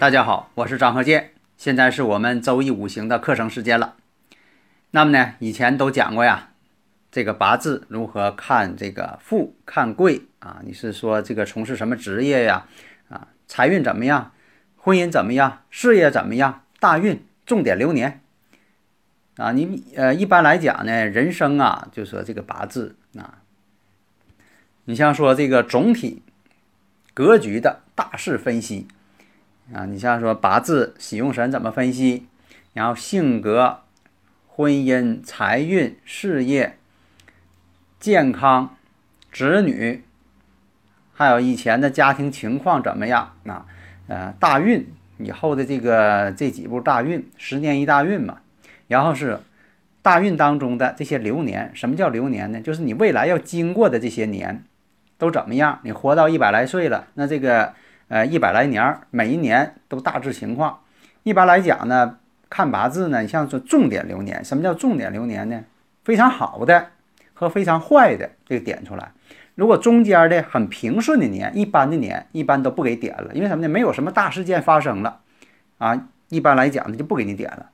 大家好，我是张和建，现在是我们周易五行的课程时间了。那么呢，以前都讲过呀，这个八字如何看这个富看贵啊？你是说这个从事什么职业呀？啊，财运怎么样？婚姻怎么样？事业怎么样？大运重点流年啊？你呃，一般来讲呢，人生啊，就说这个八字啊，你像说这个总体格局的大势分析。啊，你像说八字喜用神怎么分析，然后性格、婚姻、财运、事业、健康、子女，还有以前的家庭情况怎么样？啊，呃，大运以后的这个这几步大运，十年一大运嘛。然后是大运当中的这些流年，什么叫流年呢？就是你未来要经过的这些年都怎么样？你活到一百来岁了，那这个。呃，一百来年，每一年都大致情况。一般来讲呢，看八字呢，你像说重点流年，什么叫重点流年呢？非常好的和非常坏的这个点出来。如果中间的很平顺的年，一般的年，一般都不给点了，因为什么呢？没有什么大事件发生了啊。一般来讲呢，就不给你点了。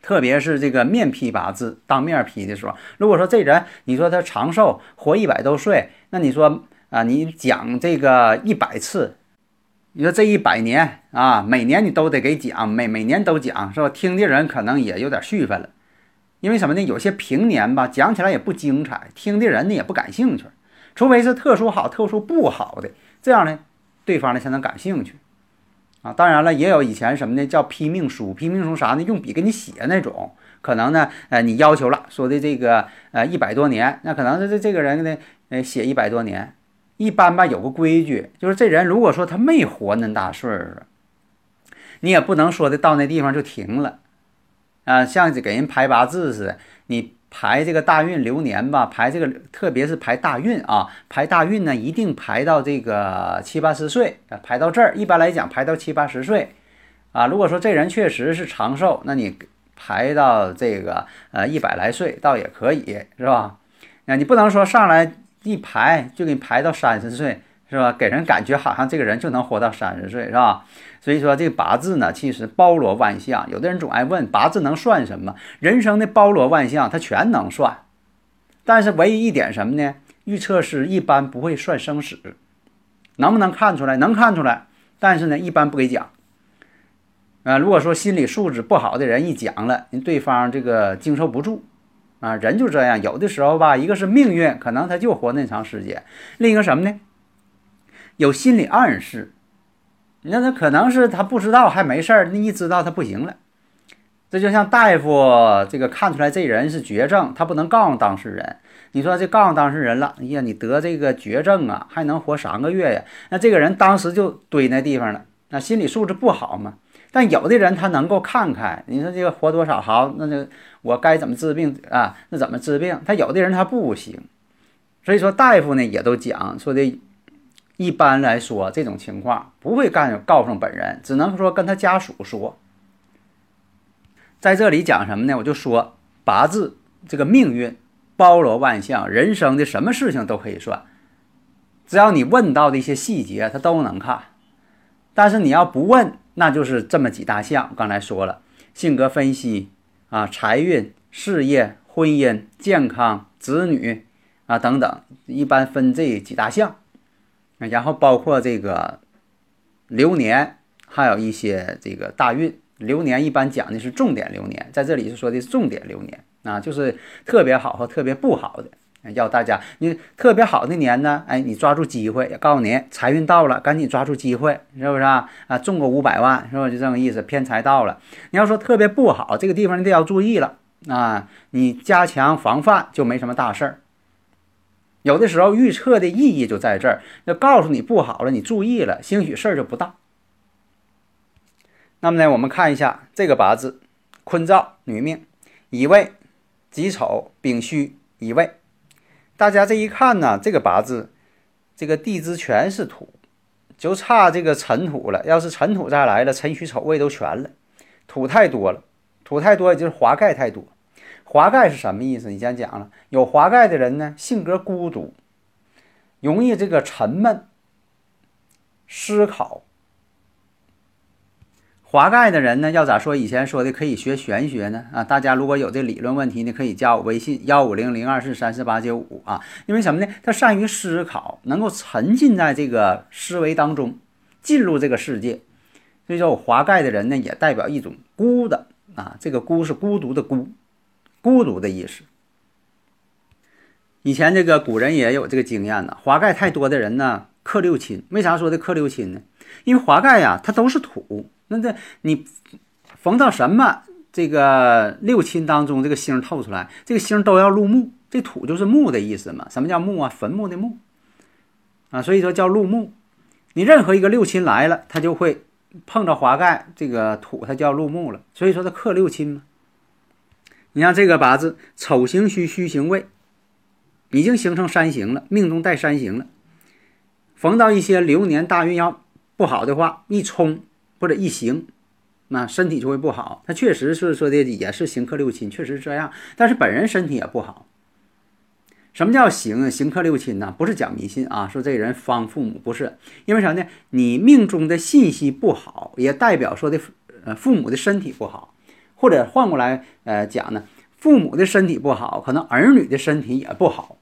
特别是这个面批八字，当面批的时候，如果说这人你说他长寿，活一百多岁，那你说啊，你讲这个一百次。你说这一百年啊，每年你都得给讲，每每年都讲，是吧？听的人可能也有点续分了，因为什么呢？有些平年吧，讲起来也不精彩，听的人呢也不感兴趣。除非是特殊好、特殊不好的，这样呢，对方呢才能感兴趣啊。当然了，也有以前什么呢？叫批命书，批命书啥呢？用笔给你写那种，可能呢，呃，你要求了，说的这个呃一百多年，那可能是这这个人呢，呃，写一百多年。一般吧，有个规矩，就是这人如果说他没活那大岁数，你也不能说的到那地方就停了，啊，像给人排八字似的，你排这个大运流年吧，排这个特别是排大运啊，排大运呢，一定排到这个七八十岁，排到这儿，一般来讲排到七八十岁，啊，如果说这人确实是长寿，那你排到这个呃一百来岁倒也可以，是吧？那你不能说上来。一排就给你排到三十岁，是吧？给人感觉好像这个人就能活到三十岁，是吧？所以说这八字呢，其实包罗万象。有的人总爱问八字能算什么？人生的包罗万象，它全能算。但是唯一一点什么呢？预测师一般不会算生死，能不能看出来？能看出来，但是呢，一般不给讲。啊，如果说心理素质不好的人一讲了，人对方这个经受不住。啊，人就这样，有的时候吧，一个是命运，可能他就活那长时间；另一个什么呢？有心理暗示，那他可能是他不知道还没事儿，那一知道他不行了。这就像大夫这个看出来这人是绝症，他不能告诉当事人。你说这告诉当事人了，哎呀，你得这个绝症啊，还能活三个月呀？那这个人当时就堆那地方了，那心理素质不好嘛。但有的人他能够看开，你说这个活多少好，那就我该怎么治病啊？那怎么治病？他有的人他不行，所以说大夫呢也都讲说的，一般来说这种情况不会干告诉本人，只能说跟他家属说。在这里讲什么呢？我就说八字这个命运包罗万象，人生的什么事情都可以算，只要你问到的一些细节，他都能看。但是你要不问。那就是这么几大项，刚才说了，性格分析啊，财运、事业、婚姻、健康、子女啊等等，一般分这几大项，然后包括这个流年，还有一些这个大运。流年一般讲的是重点流年，在这里是说的重点流年啊，就是特别好和特别不好的。要大家，你特别好的年呢，哎，你抓住机会，也告诉你财运到了，赶紧抓住机会，是不是啊？啊，中个五百万，是不是就这个意思？偏财到了。你要说特别不好，这个地方你得要注意了啊，你加强防范就没什么大事儿。有的时候预测的意义就在这儿，要告诉你不好了，你注意了，兴许事儿就不大。那么呢，我们看一下这个八字：坤兆女命，乙未、己丑、丙戌、乙未。大家这一看呢，这个八字，这个地支全是土，就差这个辰土了。要是辰土再来了，辰戌丑未都全了，土太多了，土太多也就是华盖太多。华盖是什么意思？你先讲了，有华盖的人呢，性格孤独，容易这个沉闷，思考。华盖的人呢，要咋说？以前说的可以学玄学呢啊！大家如果有这理论问题呢，可以加我微信幺五零零二四三四八九五啊。因为什么呢？他善于思考，能够沉浸在这个思维当中，进入这个世界。所以说，华盖的人呢，也代表一种孤的啊。这个孤是孤独的孤。孤独的意思。以前这个古人也有这个经验呢。华盖太多的人呢，克六亲。为啥说的克六亲呢？因为华盖呀，它都是土。那这你逢到什么这个六亲当中，这个星透出来，这个星都要入木。这土就是木的意思嘛。什么叫木啊？坟墓的墓啊。所以说叫入木。你任何一个六亲来了，他就会碰着华盖这个土，它就要入木了。所以说它克六亲嘛。你像这个八字，丑行戌，戌行未，已经形成三行了，命中带三行了。逢到一些流年大运要不好的话，一冲或者一行，那身体就会不好。他确实是说的也是行克六亲，确实是这样。但是本人身体也不好。什么叫行行克六亲呢？不是讲迷信啊，说这人方父母不是，因为啥呢？你命中的信息不好，也代表说的呃父母的身体不好。或者换过来，呃讲呢，父母的身体不好，可能儿女的身体也不好。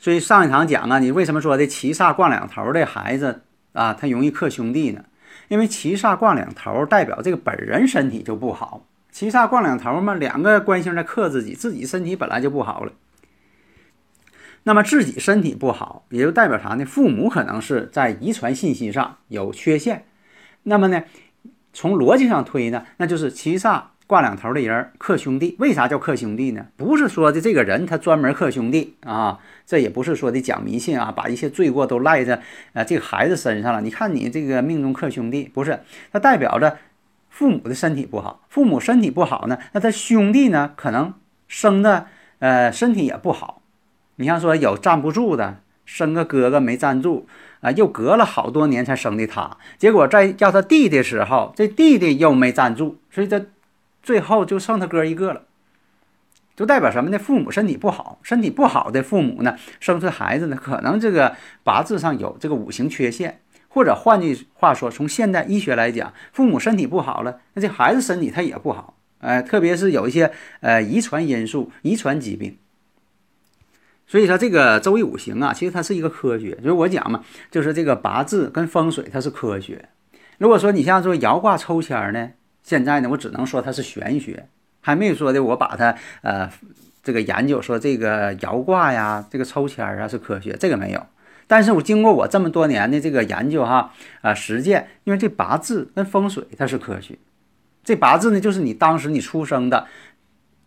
所以上一堂讲啊，你为什么说这七煞挂两头的孩子啊，他容易克兄弟呢？因为七煞挂两头，代表这个本人身体就不好。七煞挂两头嘛，两个官星在克自己，自己身体本来就不好了。那么自己身体不好，也就代表啥呢？父母可能是在遗传信息上有缺陷。那么呢？从逻辑上推呢，那就是七煞挂两头的人克兄弟。为啥叫克兄弟呢？不是说的这个人他专门克兄弟啊，这也不是说的讲迷信啊，把一些罪过都赖在呃这个孩子身上了。你看你这个命中克兄弟，不是，他代表着父母的身体不好。父母身体不好呢，那他兄弟呢可能生的呃身体也不好。你像说有站不住的，生个哥哥没站住。啊，又隔了好多年才生的他，结果在叫他弟的时候，这弟弟又没站住，所以这最后就剩他哥一个了。就代表什么呢？父母身体不好，身体不好的父母呢，生出孩子呢，可能这个八字上有这个五行缺陷，或者换句话说，从现代医学来讲，父母身体不好了，那这孩子身体他也不好。哎，特别是有一些呃遗传因素、遗传疾病。所以说这个周易五行啊，其实它是一个科学。就是我讲嘛，就是这个八字跟风水它是科学。如果说你像说摇卦抽签呢，现在呢我只能说它是玄学，还没有说的我把它呃这个研究说这个摇卦呀，这个抽签啊是科学，这个没有。但是我经过我这么多年的这个研究哈啊实践，因为这八字跟风水它是科学。这八字呢，就是你当时你出生的。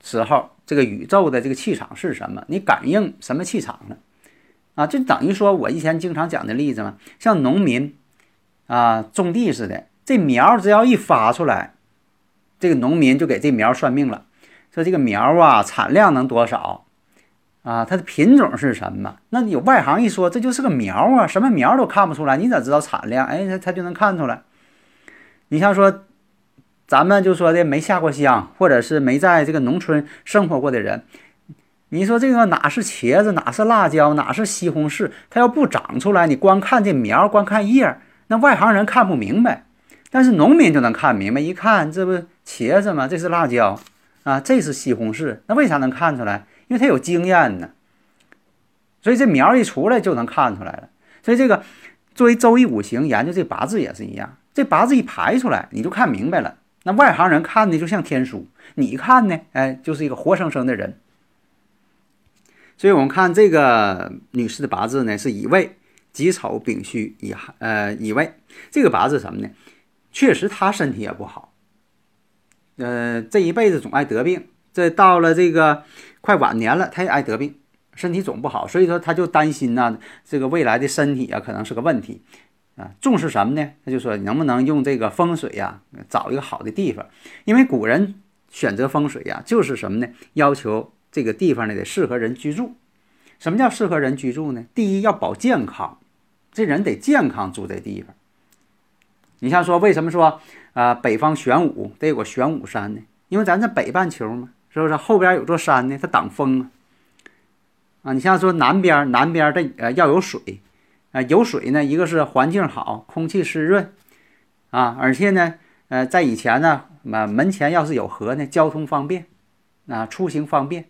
时候，这个宇宙的这个气场是什么？你感应什么气场呢？啊，就等于说我以前经常讲的例子嘛，像农民啊种地似的，这苗只要一发出来，这个农民就给这苗算命了，说这个苗啊产量能多少啊？它的品种是什么？那有外行一说，这就是个苗啊，什么苗都看不出来，你咋知道产量？哎，他他就能看出来。你像说。咱们就说的没下过乡，或者是没在这个农村生活过的人，你说这个哪是茄子，哪是辣椒，哪是西红柿？它要不长出来，你光看这苗，光看叶，那外行人看不明白。但是农民就能看明白，一看这不茄子吗？这是辣椒啊，这是西红柿。那为啥能看出来？因为他有经验呢。所以这苗一出来就能看出来了。所以这个作为周易五行研究这八字也是一样，这八字一排出来，你就看明白了。那外行人看的就像天书，你看呢？哎，就是一个活生生的人。所以我们看这个女士的八字呢，是乙未、己丑、丙戌、乙亥，呃，乙未。这个八字什么呢？确实他身体也不好，呃，这一辈子总爱得病这到了这个快晚年了，他也爱得病，身体总不好，所以说他就担心呢，这个未来的身体啊可能是个问题啊。重视什么呢？他就说能不能用这个风水呀，找一个好的地方，因为古人选择风水呀，就是什么呢？要求这个地方呢得适合人居住。什么叫适合人居住呢？第一要保健康，这人得健康住这地方。你像说为什么说啊北方玄武得有个玄武山呢？因为咱这北半球嘛。是不是后边有座山呢？它挡风啊！啊，你像说南边，南边的呃要有水，啊有水呢，一个是环境好，空气湿润，啊，而且呢，呃，在以前呢，门门前要是有河呢，交通方便，啊，出行方便，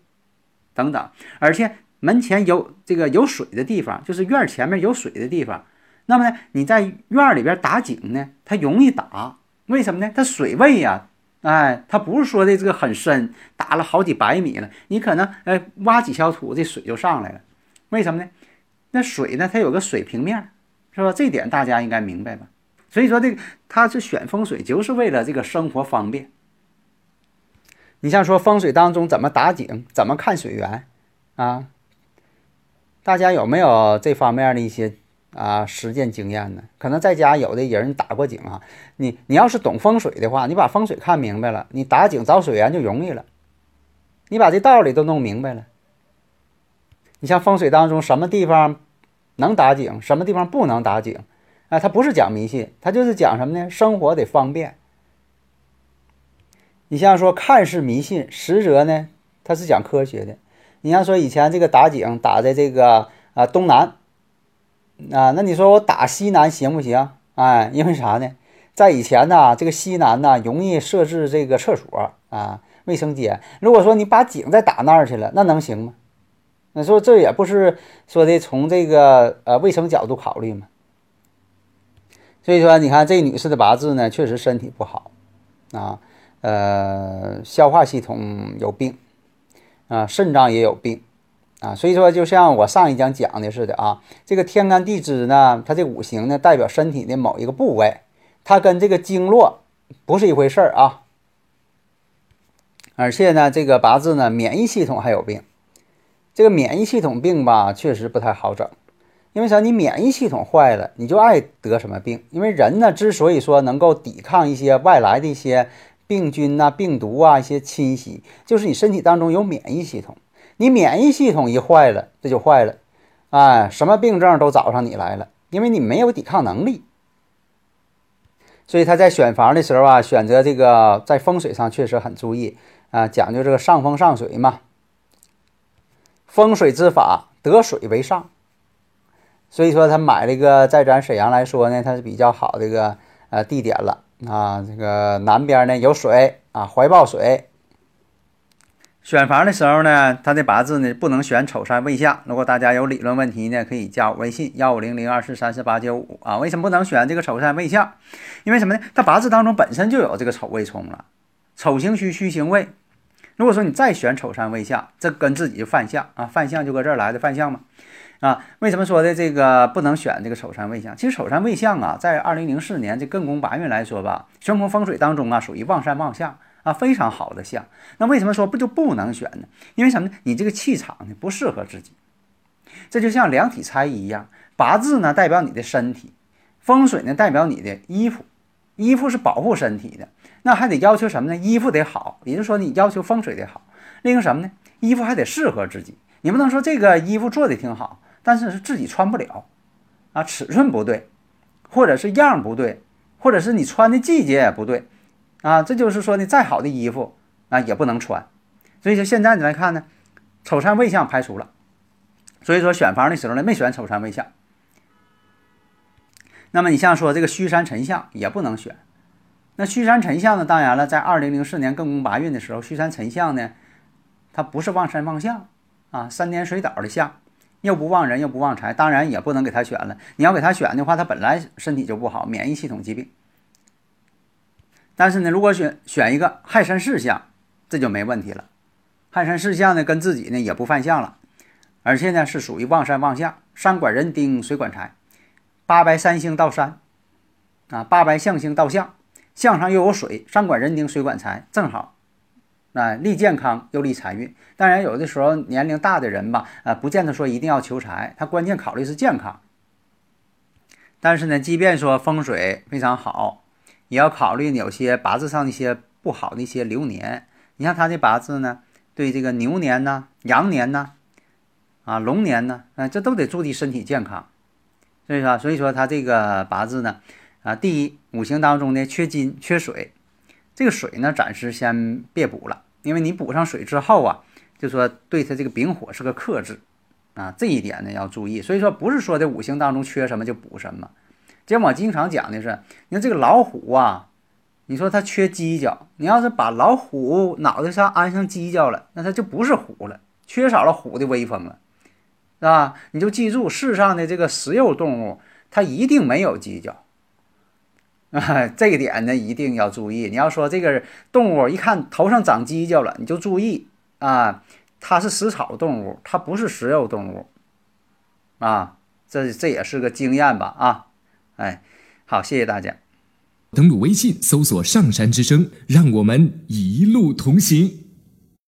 等等，而且门前有这个有水的地方，就是院前面有水的地方，那么呢，你在院里边打井呢，它容易打，为什么呢？它水位呀。哎，它不是说的这个很深，打了好几百米了，你可能哎挖几小土，这水就上来了。为什么呢？那水呢，它有个水平面，是吧？这点大家应该明白吧？所以说这个它是选风水，就是为了这个生活方便。你像说风水当中怎么打井，怎么看水源啊？大家有没有这方面的一些？啊，实践经验呢？可能在家有的人打过井啊。你你要是懂风水的话，你把风水看明白了，你打井找水源就容易了。你把这道理都弄明白了。你像风水当中什么地方能打井，什么地方不能打井，啊，它不是讲迷信，它就是讲什么呢？生活得方便。你像说看似迷信，实则呢，它是讲科学的。你像说以前这个打井打在这个啊东南。啊，那你说我打西南行不行？哎，因为啥呢？在以前呢，这个西南呢容易设置这个厕所啊、卫生间。如果说你把井再打那儿去了，那能行吗？那说这也不是说的从这个呃卫生角度考虑嘛。所以说，你看这女士的八字呢，确实身体不好啊，呃，消化系统有病啊，肾脏也有病。啊，所以说就像我上一讲讲的似的啊，这个天干地支呢，它这五行呢代表身体的某一个部位，它跟这个经络不是一回事儿啊。而且呢，这个八字呢，免疫系统还有病，这个免疫系统病吧，确实不太好整。因为啥？你免疫系统坏了，你就爱得什么病。因为人呢，之所以说能够抵抗一些外来的一些病菌呐、病毒啊一些侵袭，就是你身体当中有免疫系统。你免疫系统一坏了，这就坏了，哎，什么病症都找上你来了，因为你没有抵抗能力。所以他在选房的时候啊，选择这个在风水上确实很注意啊，讲究这个上风上水嘛。风水之法，得水为上。所以说他买了一个，在咱沈阳来说呢，它是比较好的一个呃地点了啊。这个南边呢有水啊，怀抱水。选房的时候呢，他的八字呢不能选丑山未相。如果大家有理论问题呢，可以加我微信幺五零零二四三四八九五啊。为什么不能选这个丑山未相？因为什么呢？他八字当中本身就有这个丑未冲了，丑行虚，虚行未。如果说你再选丑山未相，这跟自己就犯相啊，犯相就搁这儿来的犯相嘛啊。为什么说的这个不能选这个丑山未相？其实丑山未相啊，在二零零四年这艮宫八运来说吧，玄空风水当中啊，属于旺山旺相。啊，非常好的相，那为什么说不就不能选呢？因为什么呢？你这个气场呢不适合自己，这就像量体裁衣一样，八字呢代表你的身体，风水呢代表你的衣服，衣服是保护身体的，那还得要求什么呢？衣服得好，也就是说你要求风水得好。另一个什么呢？衣服还得适合自己，你不能说这个衣服做的挺好，但是是自己穿不了，啊，尺寸不对，或者是样不对，或者是你穿的季节也不对。啊，这就是说呢，再好的衣服啊也不能穿，所以说现在你来看呢，丑山未相排除了，所以说选房的时候呢没选丑山未相。那么你像说这个虚山辰相也不能选，那虚山辰相呢，当然了，在二零零四年艮宫八运的时候，虚山辰相呢，它不是旺山旺相啊，三点水倒的相，又不旺人又不旺财，当然也不能给他选了。你要给他选的话，他本来身体就不好，免疫系统疾病。但是呢，如果选选一个亥山巳相，这就没问题了。亥山巳相呢，跟自己呢也不犯相了，而且呢是属于旺山旺相，山管人丁，水管财，八白三星到山，啊，八白象星到相，相上又有水，山管人丁，水管财，正好啊，利健康又利财运。当然，有的时候年龄大的人吧，啊，不见得说一定要求财，他关键考虑是健康。但是呢，即便说风水非常好，也要考虑有些八字上的一些不好的一些流年。你像他这八字呢，对这个牛年呢、羊年呢、啊龙年呢，啊这都得注意身体健康。所以说，所以说他这个八字呢，啊，第一五行当中呢缺金缺水，这个水呢暂时先别补了，因为你补上水之后啊，就说对他这个丙火是个克制，啊，这一点呢要注意。所以说不是说这五行当中缺什么就补什么。今我经常讲的是，你看这个老虎啊，你说它缺犄角，你要是把老虎脑袋上安上犄角了，那它就不是虎了，缺少了虎的威风了。是吧？你就记住，世上的这个食肉动物，它一定没有犄角啊，这一点呢一定要注意。你要说这个动物一看头上长犄角了，你就注意啊，它是食草动物，它不是食肉动物啊。这这也是个经验吧？啊，哎，好，谢谢大家。登录微信，搜索“上山之声”，让我们一路同行。